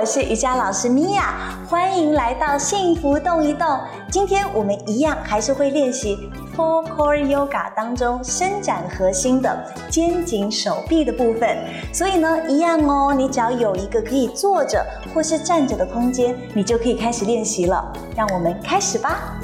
我是瑜伽老师米娅，欢迎来到幸福动一动。今天我们一样还是会练习 Four Core Yoga 当中伸展核心的肩颈手臂的部分。所以呢，一样哦，你只要有一个可以坐着或是站着的空间，你就可以开始练习了。让我们开始吧。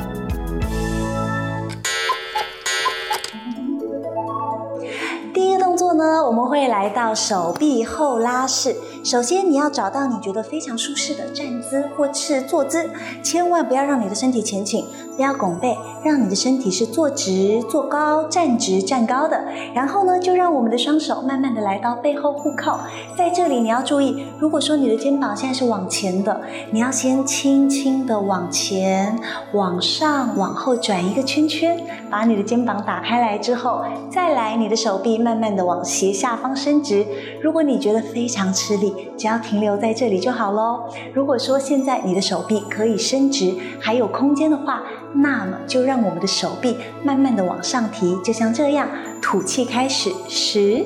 我们会来到手臂后拉式。首先，你要找到你觉得非常舒适的站姿或是坐姿，千万不要让你的身体前倾，不要拱背，让你的身体是坐直、坐高、站直、站高的。然后呢，就让我们的双手慢慢的来到背后互扣。在这里，你要注意，如果说你的肩膀现在是往前的，你要先轻轻的往前、往上、往后转一个圈圈，把你的肩膀打开来之后，再来你的手臂慢慢的往斜下方伸直。如果你觉得非常吃力，只要停留在这里就好喽。如果说现在你的手臂可以伸直，还有空间的话，那么就让我们的手臂慢慢的往上提，就像这样，吐气开始，十、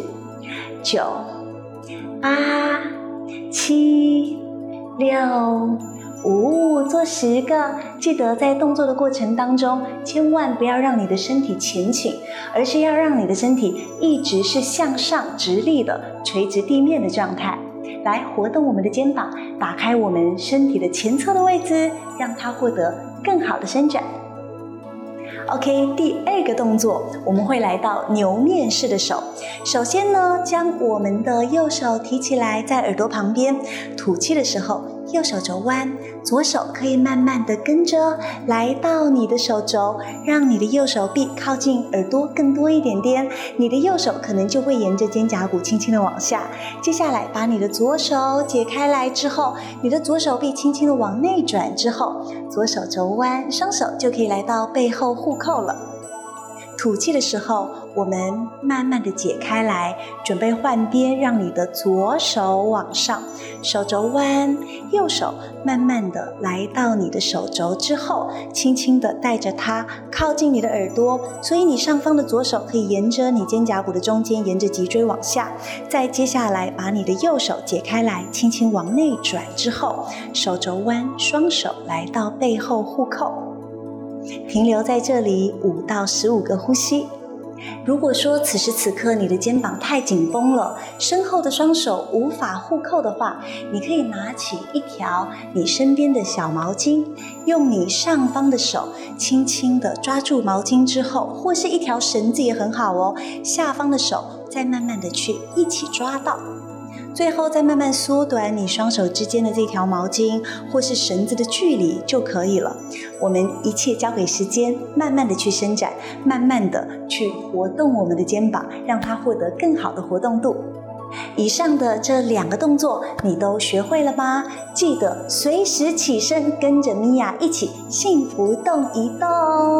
九、八、七、六、五，做十个。记得在动作的过程当中，千万不要让你的身体前倾，而是要让你的身体一直是向上直立的，垂直地面的状态。来活动我们的肩膀，打开我们身体的前侧的位置，让它获得更好的伸展。OK，第二个动作，我们会来到牛面式的手。首先呢，将我们的右手提起来，在耳朵旁边，吐气的时候。右手肘弯，左手可以慢慢的跟着来到你的手肘，让你的右手臂靠近耳朵更多一点点。你的右手可能就会沿着肩胛骨轻轻的往下。接下来把你的左手解开来之后，你的左手臂轻轻的往内转之后，左手肘弯，双手就可以来到背后互扣了。吐气的时候，我们慢慢的解开来，准备换边，让你的左手往上，手肘弯，右手慢慢的来到你的手肘之后，轻轻的带着它靠近你的耳朵，所以你上方的左手可以沿着你肩胛骨的中间，沿着脊椎往下。再接下来，把你的右手解开来，轻轻往内转之后，手肘弯，双手来到背后互扣。停留在这里五到十五个呼吸。如果说此时此刻你的肩膀太紧绷了，身后的双手无法互扣的话，你可以拿起一条你身边的小毛巾，用你上方的手轻轻的抓住毛巾之后，或是一条绳子也很好哦，下方的手再慢慢的去一起抓到。最后再慢慢缩短你双手之间的这条毛巾或是绳子的距离就可以了。我们一切交给时间，慢慢的去伸展，慢慢的去活动我们的肩膀，让它获得更好的活动度。以上的这两个动作你都学会了吗？记得随时起身，跟着米娅一起幸福动一动。